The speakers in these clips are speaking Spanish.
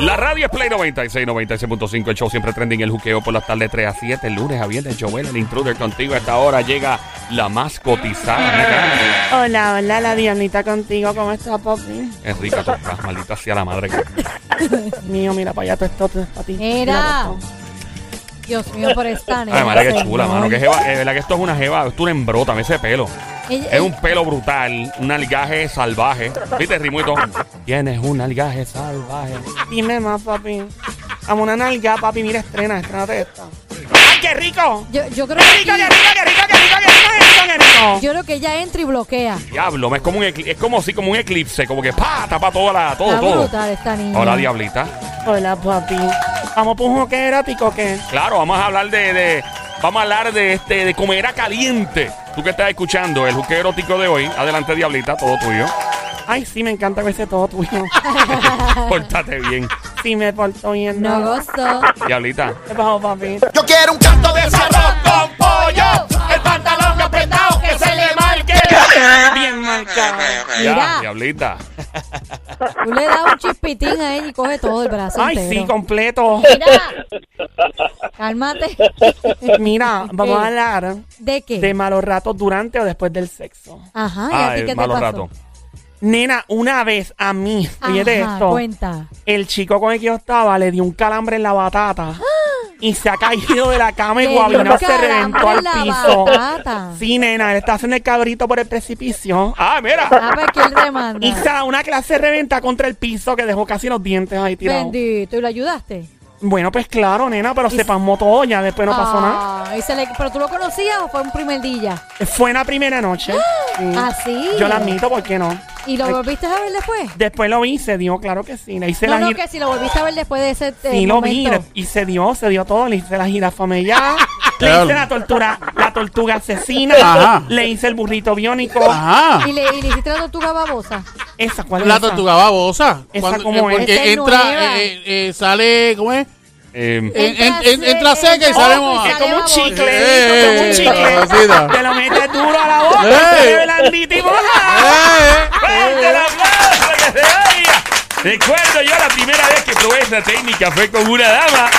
La radio es Play 96, 96.5. El show siempre trending. El juqueo por las tardes 3 a 7. El lunes a viernes. Joel, el intruder contigo. A esta hora llega la más cotizada. Hola, hola, la Dianita contigo. ¿Cómo estás, papi? Es rica, tú estás maldita sea la madre. que- Mío, mira para allá, todo esto es para ti. Mira. Dios mío, por esta nena. Ay, madre, qué chula, mano. Que jeva, es verdad que esto es una jeva. Esto es un embrota, ese pelo. Ella- Es un pelo brutal, un algaje salvaje. ¿Viste, Rimuito? Tienes un algaje salvaje. Dime más, papi. Vamos una nalga, papi. Mira, estrena, estrena esta. ¡Ay, qué rico! yo, yo creo ¡Qué que rico, qué rico, qué rico, qué rico, qué rico, qué rico, qué rico! yo creo que ella entra y bloquea. Diablo, es como un ecli- es como así como un eclipse, como que pa, tapa toda la, todo, Está todo. brutal esta niña. Hola, diablita. Hola, papi. Vamos por un joque erótico, ¿qué? Claro, vamos a hablar de, de- vamos a hablar de este de comera caliente. Tú que estás escuchando el juque erótico de hoy, adelante diablita, todo tuyo. Ay, sí, me encanta ese todo tuyo. Pórtate bien, Sí, me porto bien. No gosto. diablita. ¿Qué pasó, papi? Yo quiero un canto de ese arroz con pollo. El pantalón apretado que se le marque. Bien marcado. Ya, diablita. Tú le das un chispitín a ella y coge todo el brazo Ay, entero. sí, completo. Mira. Cálmate. Mira, vamos a hablar ¿De qué? de malos ratos durante o después del sexo. Ajá, ¿y a Ah, ti qué te pasó? rato. Nena, una vez a mí, fíjate Ajá, esto, cuenta. el chico con el que yo estaba le dio un calambre en la batata y se ha caído de la cama y Le dio guabinó un se reventó calambre al en la piso. batata. Sí, nena, él está haciendo el cabrito por el precipicio Ah, mira. A ver quién demanda. y se da una clase de reventa contra el piso que dejó casi los dientes ahí tirados. Bendito, ¿y lo ayudaste? Bueno, pues claro, nena, pero se pasmó todo, ya después no pasó nada. Ah, y se le- ¿Pero tú lo conocías o fue un primer día? Fue en la primera noche. Sí. Ah, sí. Yo la admito, ¿por qué no? ¿Y lo volviste a ver después? Después lo vi y se dio, claro que sí. Le hice No, la no, gira- que si lo volviste a ver después de ese eh, Sí, lo vi momento. y se dio, se dio todo. Le hice la jirafamella, le Claro. hice la tortura, la tortuga asesina, Ajá. le hice el burrito biónico. Ajá. ¿Y le, y le hiciste la tortuga babosa. Esa, ¿cuál es La tortuga babosa. ¿Esa cómo es? Porque es entra, nueva. eh, eh, sale, ¿cómo es? Eh, En- en- Entra en- entra seca, y sabemos. Es como un chicle, Eh, como un eh, chicle. Te lo metes duro a la boca, Eh. blandito y moja. Eh, ¡Fuerte el aplauso que se oiga! Recuerdo yo la primera vez que probé esa técnica fue con una dama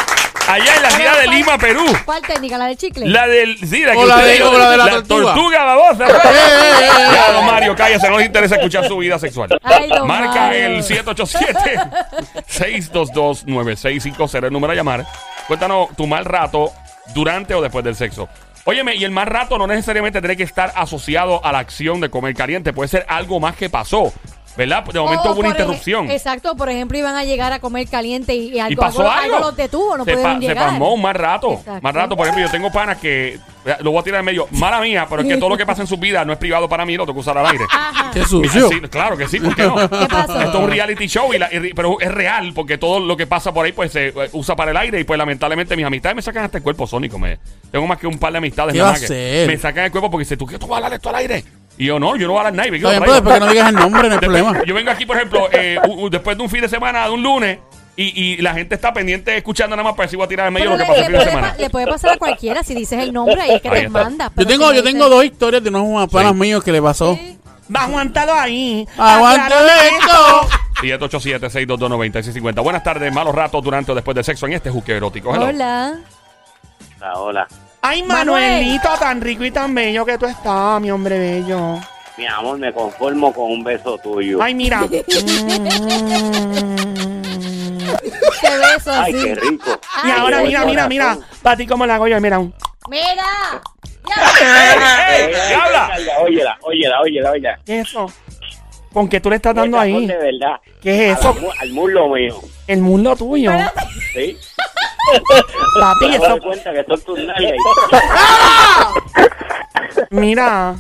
allá en la ciudad de Lima, Perú. ¿Cuál técnica? ¿La del chicle? La del. Sí, la que O la de- dijo, o la de la tortuga. babosa. eh, eh, Ya, eh. don Mario, cállese, no le interesa escuchar su vida sexual. Ay, don Marca Mario. el 787-622-9650, el número a llamar. Cuéntanos tu mal rato durante o después del sexo. Óyeme, y el mal rato no necesariamente tiene que estar asociado a la acción de comer caliente, puede ser algo más que pasó. ¿Verdad? De momento hubo una por ej- interrupción. Exacto, por ejemplo, iban a llegar a comer caliente y, y algo, Y pasó algo, algo. algo los detuvo, no se, pudieron pa- se llegar. pasmó un mal rato. Exacto. Más rato, por ejemplo, yo tengo panas que. Lo voy a tirar en medio. Mala mía, pero es que todo lo que pasa en su vida no es privado para mí, lo tengo que usar al aire. Ajá. Qué sucio. Sí, claro que sí, ¿por qué no? ¿Qué pasó? Esto es un reality show, y la- y- pero es real, porque todo lo que pasa por ahí pues se eh, usa para el aire y pues lamentablemente mis amistades me sacan hasta el cuerpo sónico. Me, tengo más que un par de amistades ¿Qué nada va más a que hacer? me sacan el cuerpo porque dice, ¿tú qué tú vas a hablar esto al aire? Y yo, no, yo no voy a hablar nada. Está bien, por pues que no digas el nombre, no hay Después- problema. Yo vengo aquí, por ejemplo, eh, u- u- después de un fin de semana, de un lunes, y, y la gente está pendiente escuchando nada más para decir voy a tirar en medio Pero lo que le, pasó el le fin de puede, semana. pa- le puede pasar a cualquiera si dices el nombre ahí es que Ahí te está. mandas. Yo pero tengo, si yo tengo dos historias de unos panas míos que le pasó. Va aguantado ahí. ¡Aguante esto! 787-622-9650. Buenas tardes, malos ratos durante o después del sexo en este juque erótico. Hello. Hola. Hola, hola. Ay, Manuel. Manuelito, tan rico y tan bello que tú estás, mi hombre bello. Mi amor, me conformo con un beso tuyo. Ay, mira. Qué beso Ay, qué rico. y ahora, mira, mira, mira. Para ti, ¿cómo la hago yo? Mira. un- Mira. ¡Ey! ¿Qué habla? Óyela, óyela, óyela, óyela. ¿Qué es eso? ¿Con qué tú le estás dando ahí? De verdad. ¿Qué es eso? mu- Al muslo mío. El mundo tuyo. ¿Sí? Papi, eso. doy cuenta que son tus nalgas. Mira.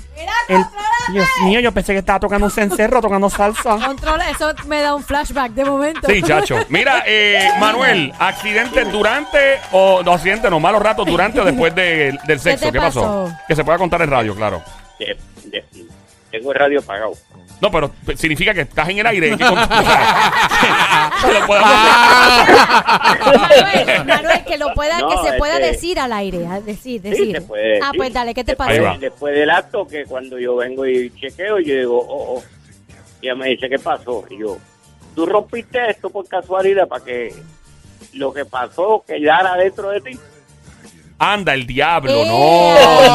el- Dios mío, yo pensé que estaba tocando un cencerro, tocando salsa. Controla, eso me da un flashback de momento. Sí, chacho. Mira, eh, Manuel, ¿accidente durante o no accidente, no, malos ratos durante o después de- del sexo? te ¿Qué pasó? pasó? Que se pueda contar en radio, claro. De- de- Tengo el radio apagado. No, pero significa que estás en el aire. y que con- lo podemos- Manuel, Manuel, que lo pueda, No, que se pueda este- decir al aire, a decir, Sí, decir. se puede ah, decir. pues dale, ¿qué te va. Después del acto, que cuando yo vengo y chequeo, yo digo, oh, oh. Y ella me dice, ¿qué pasó? Y yo, tú rompiste esto por casualidad para que lo que pasó quedara dentro de ti. Anda, el diablo. ¡Eh! No, no,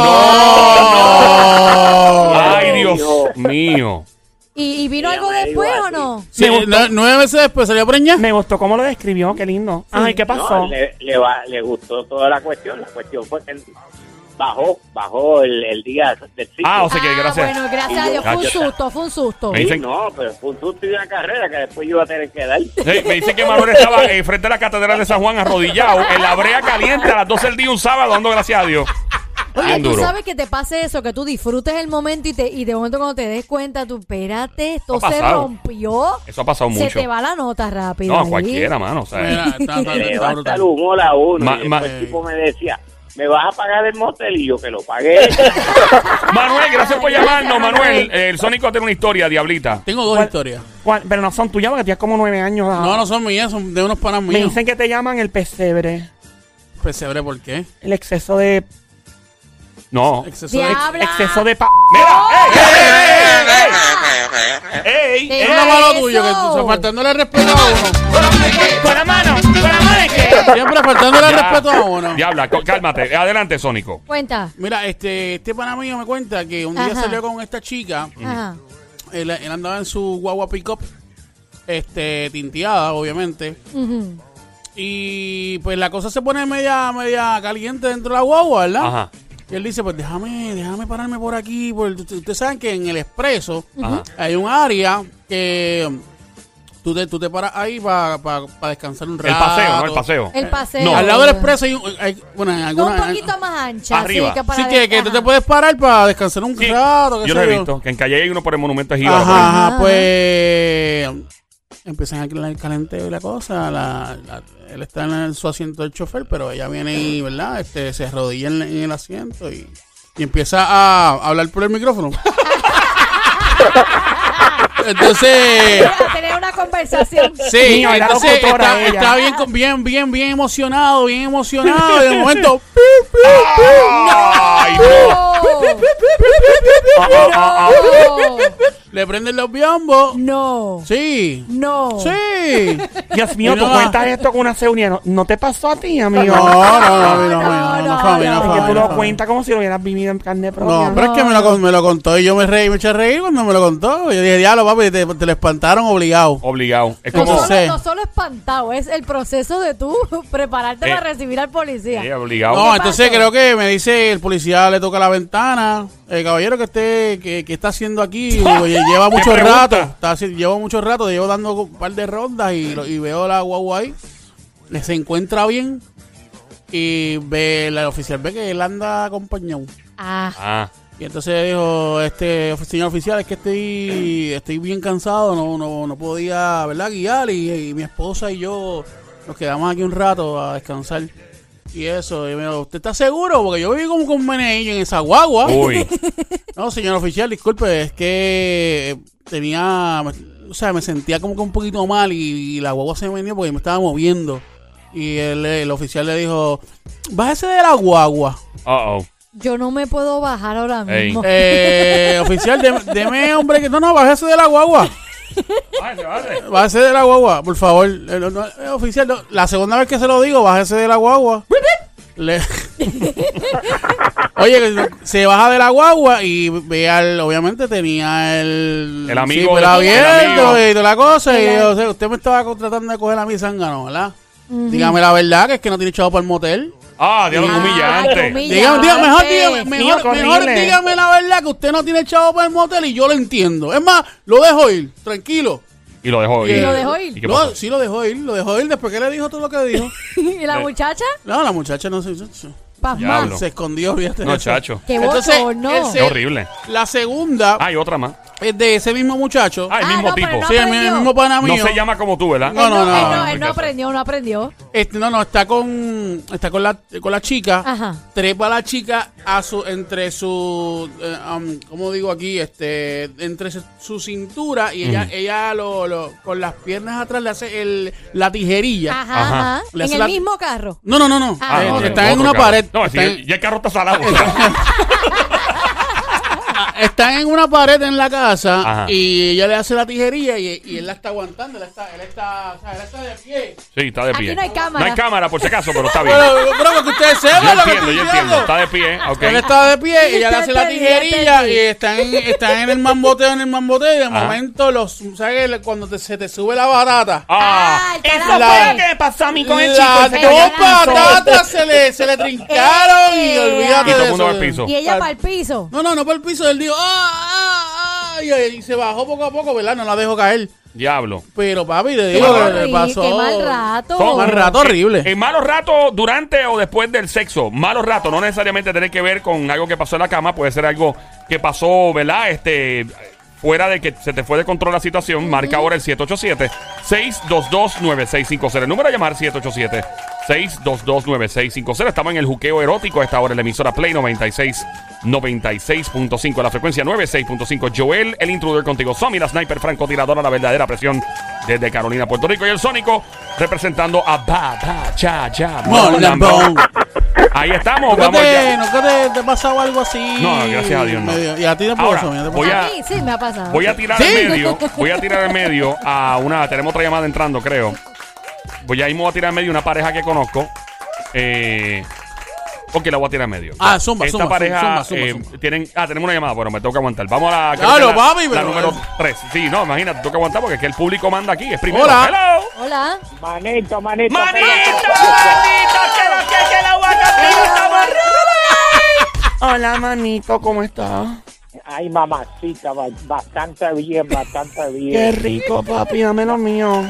no. Ay, Dios mío. ¿Y, y vino algo me después o no? Sí, nu- nueve meses después salió preñada. Me gustó cómo lo describió, qué lindo. Ay, ¿qué pasó? No, le, le, va- le gustó toda la cuestión. La cuestión fue que él bajó, bajó el, el día del sitio. Ah, o sea que Ah, gracias. bueno, gracias a Dios, fue un Cacho. susto, fue un susto. Me Sí, dicen- no, pero fue un susto y una carrera que después yo iba a tener que dar. Sí, me dice que Manuel estaba eh, frente a la Catedral de San Juan arrodillado en la brea caliente a las 12 del día un sábado dando gracias a Dios. Oye, tú duro. sabes que te pase eso, que tú disfrutes el momento y, te, y de momento cuando te des cuenta, tú, espérate, esto se pasado. rompió. Eso ha pasado Se mucho. te va la nota rápido. No, ahí. cualquiera, mano. O sea, Mira, está- está- está Me levanta el brutal. humor a uno. Ma- ma- el tipo me decía, ¿me vas a pagar el motel? Y yo que lo pagué. Manuel, gracias por llamarnos, Manuel. Eh, El Sónico tiene una historia, Diablita. Tengo dos ¿Cuál? historias. ¿Cuál? Pero no son tuyas porque tienes como nueve años. ah. No, no son mías, son de unos panas Me míos. dicen que te llaman el pesebre. Pesebre, ¿por qué? El exceso de. No. Exceso de... Diabla. Exceso de. Pa Mira, ey, ey, ey, ey, Es ey. lo tuyo, que tú, sea, faltándole respeto a uno. Con la mano, con la mano es que. Siempre faltándole Ya. respeto a uno. Diabla, co- cálmate. Adelante, Sónico. Cuenta. Mira, este, este pana mío me cuenta que un día Ajá. salió con esta chica. Ajá. Él, él andaba en su guagua pick-up, este, tinteada, obviamente. Ujú. Y pues la cosa se pone media, media caliente dentro de la guagua, ¿verdad? Ajá. Y él dice, pues déjame, déjame pararme por aquí. Porque usted- ustedes saben que en el expreso Ajá. hay un área que tú te, tú te paras ahí para descansar un rato. El paseo, ¿no? El paseo. El paseo. No. Al lado del expreso hay, un- hay- bueno, en Un alguna, poquito más ancha. Arriba. Sí, que, para Sí, que, que tú te puedes parar para descansar un Sí, rato. yo lo he visto. Que en Calle hay uno por el monumento Jíbaro. ajá, Ajá. pues empiezan a el calenteo y la cosa. Él está en su asiento del chofer, pero ella viene y, ¿verdad? Este, se arrodilla en, en el asiento y, y empieza a hablar por el micrófono. Entonces, A tener una conversación. sí, era entonces está, está bien, con- bien, bien, bien emocionado, bien emocionado. Y de momento, Ay, no. No. le prenden los biombos. No. Sí, No. sí. Dios mío, tú Mira. cuentas esto con una seguridad. ¿No, no te pasó a ti, amigo? No, no, no, no, no, No, no, tú no lo cuentas como si lo hubieras vivido en carne propia. No, pero es que me lo, con- me lo contó y yo me reí, me eché a reír cuando me lo contó. Yo dije, diablo, papi, te, te lo espantaron obligado. Obligado. Es No como. solo, no solo espantado, es el proceso de tú prepararte Eh. para recibir al policía. Sí, obligado. No, ¿Qué entonces pasó? creo que me dice el policía le toca la ventana. El caballero que esté, que, que está haciendo aquí, oye, lleva mucho rato. Está, lleva mucho rato, llevo dando un par de rondas y, veo la guagua ahí. Le se encuentra bien. Y ve, el oficial ve que él anda acompañado. Ah, Ah. Y entonces dijo, este señor oficial, es que estoy, estoy bien cansado, no, no, no podía, ¿verdad? Guiar y, y mi esposa y yo nos quedamos aquí un rato a descansar. Y eso, y me dijo, ¿usted está seguro? Porque yo viví como con un meneillo en esa guagua. Uy. No, señor oficial, disculpe, es que tenía, o sea, me sentía como que un poquito mal y, y la guagua se me venía porque me estaba moviendo. Y el, el oficial le dijo, bájese de la guagua. Uh oh. Yo no me puedo bajar ahora mismo. Eh, oficial, deme, deme, hombre, que no, no, bájese de la guagua. Bájese de la guagua, por favor. Eh, no, eh, oficial, no, la segunda vez que se lo digo, bájese de la guagua. Le- Oye, que se baja de la guagua y ve al, obviamente tenía el, El amigo sí, de- abierto el amigo. y toda la cosa. Y yo, o sea, usted me estaba tratando de coger a mi zángano, ¿verdad? Ujú. Dígame la verdad, que es que no tiene chavo para el motel. Ah, diablo, Ah, humillante. Dígame, dígame, mejor, dígame, mejor, dígame la verdad que usted no tiene chavo para el motel y yo lo entiendo. Es más, lo dejo ir, tranquilo. Y lo dejó Y ir. lo dejó ir. ¿Y No, sí lo dejó ir, lo dejó ir después que le dijo todo lo que dijo. ¿Y la muchacha? No, la muchacha no se... Pasma. Diablo. Se escondió, fíjate. No, eso. chacho. Qué Entonces, bochorno. Qué se- horrible. La segunda Hay otra más. es de ese mismo muchacho. Ah, el Ah, mismo no, pero tipo. no sí, el, mi- el aprendió. mismo pana No se llama como tú, ¿verdad? No, Él no, no. Él no, no, no, él no aprendió, no aprendió. Este, no, no, está con está con la con la chica. Ajá. Trepa la chica a su entre su eh, um, ¿cómo digo aquí? Este entre su, su cintura y ella ella lo, lo- con las piernas atrás le hace el la tijerilla. Ajá, Ajá. ajá. Le En hace el la- mismo carro. No, no, no, no. Ah, Eh, ok. Está en Otro una carro. pared. No, si ya el carro está salado. O sea. está en una pared en la casa Ajá. y ella le hace la tijerilla y, y él la está aguantando. Él está, él está, o sea, él está de pie. Sí, está de Aquí pie. no hay cámara. No hay cámara, por si acaso, pero está bien. Pero, pero que ustedes sepan Yo lo que entiendo, estoy yo diciendo. entiendo. Está de pie, ok. Él está de pie, ella le hace la tijerilla y están en, están en el mamboteo, en el mamboteo y de Ajá. momento los, ¿sabes? Cuando te- se te sube la barata. Ah, el Eso carajo. fue lo que me pasó a mí con el chico. Las dos patatas se le, se le trincaron y ¡Eh! olvídate Y todo de el mundo eso. al piso. Y ella para el piso. No, no, no para el piso. Él dijo, ¡ah, ah, ah! Y, y se bajó poco a poco, ¿verdad? No la dejó caer. diablo. Pero papi, te Qué, digo que le pasó. qué mal rato. Son- Mal rato horrible. En malos ratos, durante o después del sexo. Malos ratos, no necesariamente tiene que ver con algo que pasó en la cama, puede ser algo que pasó, ¿verdad? Este. Fuera de que se te fue de control la situación, marca ahora el 787-622-9650. El número a llamar 787-622-9650. Estamos en el juqueo erótico a esta hora en la emisora Play 96, 96.5. La frecuencia 96.5. Joel, el intruder contigo. Somi, la sniper francotiradora, la verdadera presión desde Carolina, Puerto Rico. Y el Sónico representando a Ba, Ba, Cha, Cha, Ahí estamos, ¿Nunca vamos te, ya. nunca te, te ha pasado algo así? No, gracias a Dios, no. Medio- y a ti te Ahora, pasó, te voy a- A mí sí me ha pasado. Voy a tirar ¿Sí? al medio, voy a tirar al medio a una, tenemos otra llamada entrando, creo. Voy a mismo a tirar al medio una pareja que conozco. Eh, ok, la voy a tirar al medio. Ah, zumba, Esta zumba, pareja zumba, zumba, eh, zumba. tienen, ah, tenemos una llamada, bueno, me tengo que aguantar. Vamos a la, creo Claro, que la, papi, la pero- número 3. Sí, no, imagínate, tengo que aguantar porque es que el público manda aquí, es primero. Hola. Hello. Hola. Manito, manito. ¡Manito! ¡Manito! ¡Que lo que que la agua contigo estamos Hola, manito, ¿cómo estás? Ay, mamacita, ba- bastante bien, bastante Qué bien. rico, papi, dame lo mío.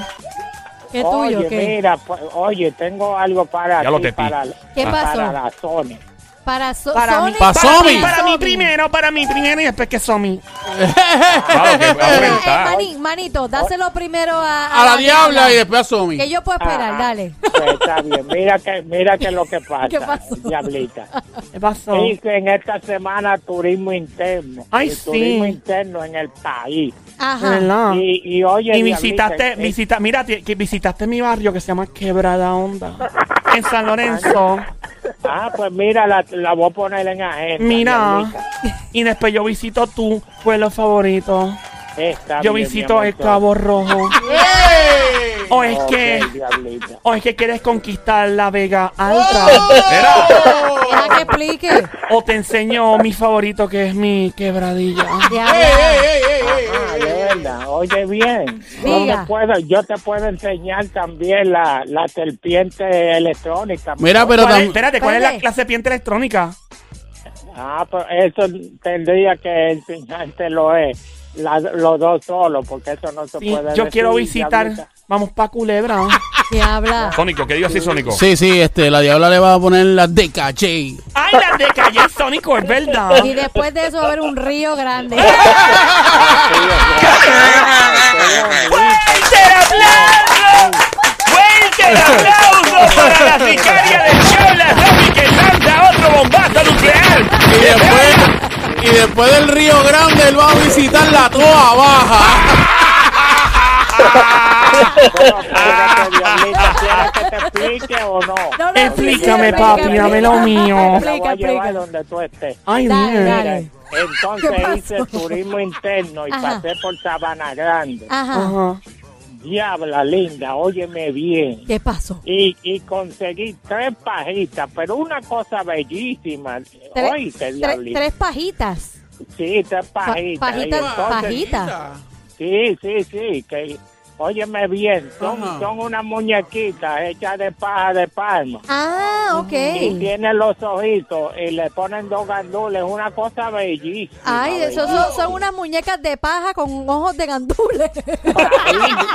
¿Qué tuyo? Oye, ¿Qué? mira, pues, oye, tengo algo para Ya lo ti, te pi. para, ¿Qué pasó? para la Sony. Para, so Para mí, Sony. Pa' para Somi. mí, para mí primero, para mí primero y después que Somi. Claro, que va a Mira, eh, manito, dáselo primero a, A la diabla y después a Somi. Que yo puedo esperar, Ah, dale. Pues está bien, mira que, mira que lo que pasa, ¿Qué pasó? diablita. ¿Qué pasó? Dice en esta semana turismo interno. Ay, el sí. Turismo interno en el país. De Ajá. verdad. Y, y oye, Y diablita, visitaste, eh, visita, mira, ti- que visitaste mi barrio que se llama Quebrada Onda. En San Lorenzo. Ah, pues mira, la, la voy a poner en agenda. Mira. Y después yo visito tu pueblo favorito. Está Yo bien, visito el. Cabo Rojo. O es que, diablita. o es que quieres conquistar la Vega Alta. Deja que explique. O te enseño mi favorito que es mi quebradilla. ¡Ey, ey, ey, Oye, bien. Yo te puedo, yo te puedo enseñar también la, la serpiente electrónica. Mira, pero ¿Cuál es- espérate, ¿cuál es la, la serpiente electrónica? Ah, pues eso tendría que enseñártelo es la- los dos solos, porque eso no se Sí, puede yo decir, quiero visitar. diablita. Vamos pa' Culebra. Diabla. Sónico, ¿qué digo así, Sónico? Sí, sí, este, la diabla le va a poner la DKJ. Ay, la de Calle Sónico, es verdad. Y después de eso va a haber un río grande. ¡Fuerte el aplauso! ¡Fuerte el aplauso para la sicaria del show, la Romy que lanza otro bombazo nuclear! Y después, y después del Río Grande, él va a visitar la Toa Baja. Bueno, espérate, diablita, ¿quieres que te explique o no? No, Explícame, papi, dame lo mío. Explica, explica. donde tú estés. Ay, Dale, dale. ¿Qué Entonces hice turismo interno y Ajá. pasé por Sabana Grande. Ajá. Ajá. Diabla linda, óyeme bien. ¿Qué pasó? Y, y conseguí tres pajitas, pero una cosa bellísima. Tres- Oíste, tre- diablita. tres pajitas. Sí, tres Pa- pajitas. Y pajitas, entonces- pajitas. Sí, sí, sí. Que óyeme bien, son, Ajá. son unas muñequitas hechas de paja de palma. Ah, ok. Y tienen los ojitos y le ponen dos gandules, una cosa bellísima. Ay, eso son, son unas muñecas de paja con ojos de gandules.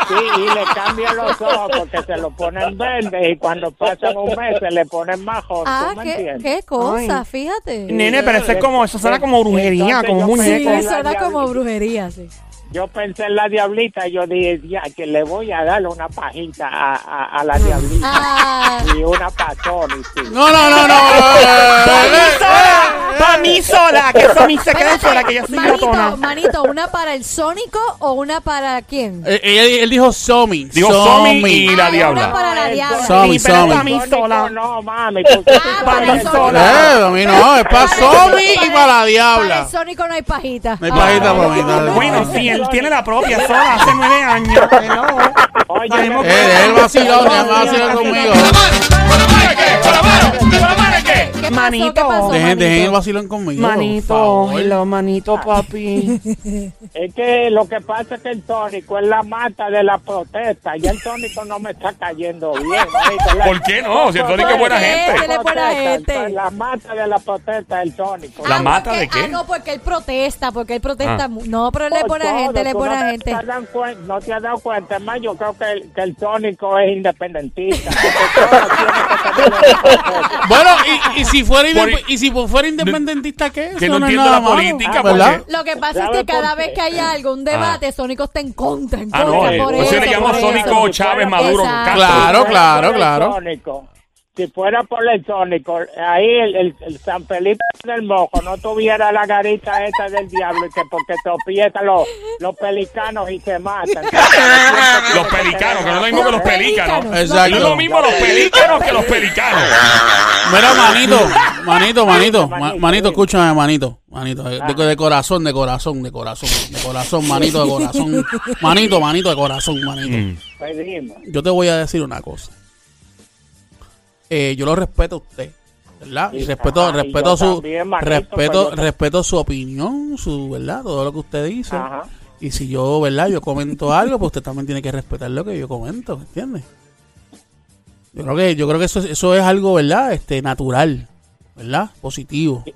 Sí, y le cambian los ojos porque se lo ponen verdes y cuando pasan un mes se le ponen más joven, ah, ¿tú me qué, entiendes? qué cosa, Ay. fíjate. Nene, pero eso es como, eso suena como brujería, Entonces como yo un Sí, muñeco. pensé- suena como brujería, sí. Yo pensé en la diablita, yo dije, ya, que le voy a dar una pajita a, a, a la diablita Ah, y una patón, y sí. No, no, no, no. ¡Pa' mí eh, sola! ¡Pa' mí sola! Que eso a mí se quede sola, que yo soy manito, glotona. manito, ¿una para el Sónico o una para quién? eh, él, él dijo Somi. Dijo Somi y la Ah, diabla. Una para la diabla. Somi, pero Somi. pa' mí sola. No, mami, porque Ah, Pa' para mí sola. Eh, a mí no, es para Somi y para la Para diabla. el Sónico no hay pajita. No hay pajita Ah, para mí, no, no. Bueno, sí, él tiene la propia sola hace nueve años. Oye, Sabemos Eh, deja el vacilón, deja el vacilón conmigo. ¿Con la mano qué? ¿Con la mano? ¿Con la mano qué? ¿Qué pasó? Manito. ¿Qué pasó, Dejen, dejen el manito? vacilón conmigo. Manito, hello, manito, papi. es que lo que pasa es que el tónico es la mata de la protesta y el tónico no me está cayendo bien. ¿Por qué no? Si el tónico es buena gente. Él es buena gente. La mata de la protesta es el tónico. ¿La Ah, mata porque- de qué? Ah, no, porque él protesta, porque él protesta. Ah. No, pero él es buena todo, gente, él es buena no te gente. has dado cuen- no te has dado cuenta, más yo creo que el, que el tónico es independentista. Bueno, y, y si fuera Por- y si fuera independentista, ¿qué? Que no es entiendo la malo, política, ¿verdad? porque- Lo que pasa es ¿Sabe que cada vez que haya algún debate, Sónico está en contra, en Ah, contra. no, por eso, se le llama Sónico. Chávez Maduro. Claro, claro, claro. Si fuera por el tónico, ahí el, el- el San Felipe del Mojo no tuviera la garita esa del diablo y que porque tropiezan los, los pelicanos y se matan. Los pelicanos, que no es lo mismo que los pelícanos. No Exacto. es lo mismo los pelícanos que los pelicanos. Mira, manito, manito, manito, ma- Manito, manito, escúchame, manito, manito, de, de- de corazón, de corazón, de corazón, de corazón, manito, de corazón, manito, manito, de corazón, manito. Pues. Yo te voy a decir una cosa. Eh, yo lo respeto a usted, ¿verdad? Y Sí, respeto, ajá, respeto su, también, manito, respeto, pues respeto su opinión, su, ¿verdad? Todo lo que usted dice. Ajá. Y si yo, ¿verdad? Yo comento algo, pues usted también tiene que respetar lo que yo comento, ¿me entiende? Yo creo que, yo creo que eso, eso es algo, ¿verdad? Este, natural, ¿verdad? Positivo. Sí,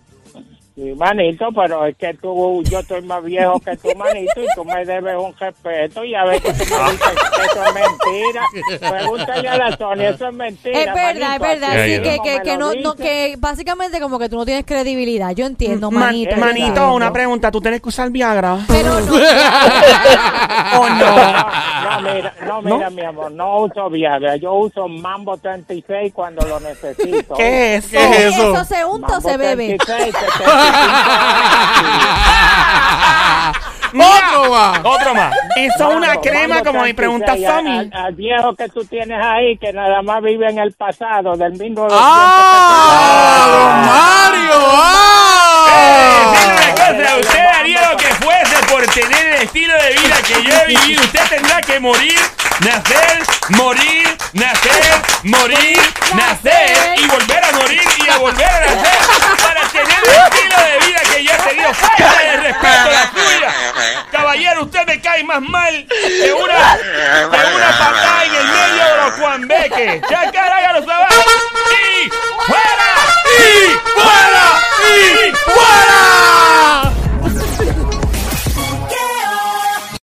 manito, pero es que tú, yo estoy más viejo que tú, manito, y tú me debes un respeto y a veces tú me dices que eso es mentira. Pregúntale a la Sonia, eso es mentira. Es verdad, es verdad. Sí, que, que, que no, no, que básicamente como que tú no tienes credibilidad. Yo entiendo, Man- manito. manito, una pregunta. ¿Tú tienes que usar Viagra? Pero no. ¿O no? No, mira, no, mira, mi amor, no uso Viagra, yo uso Mambo 36 cuando lo necesito. ¿Qué es eso? ¿Qué es eso? ¿Eso se unta o Mambo se bebe? 36, 75 ¡Otro más! Otro más. Eso es una crema, como me pregunta 36, Sammy. Al, al viejo que tú tienes ahí, que nada más vive en el pasado, del mismo... ¡Ah! ¡Don Mario! Una ¡Ah! cosa, usted haría lo que fuese por tener el estilo de vida que yo he vivido. Usted tendrá que morir, nacer, morir, nacer, morir, nacer y volver a morir y a volver a nacer para tener el estilo de vida que yo he tenido. Falta de respeto la suya. Caballero, usted mal que una, que una patada en el medio de los cuambeques. Ya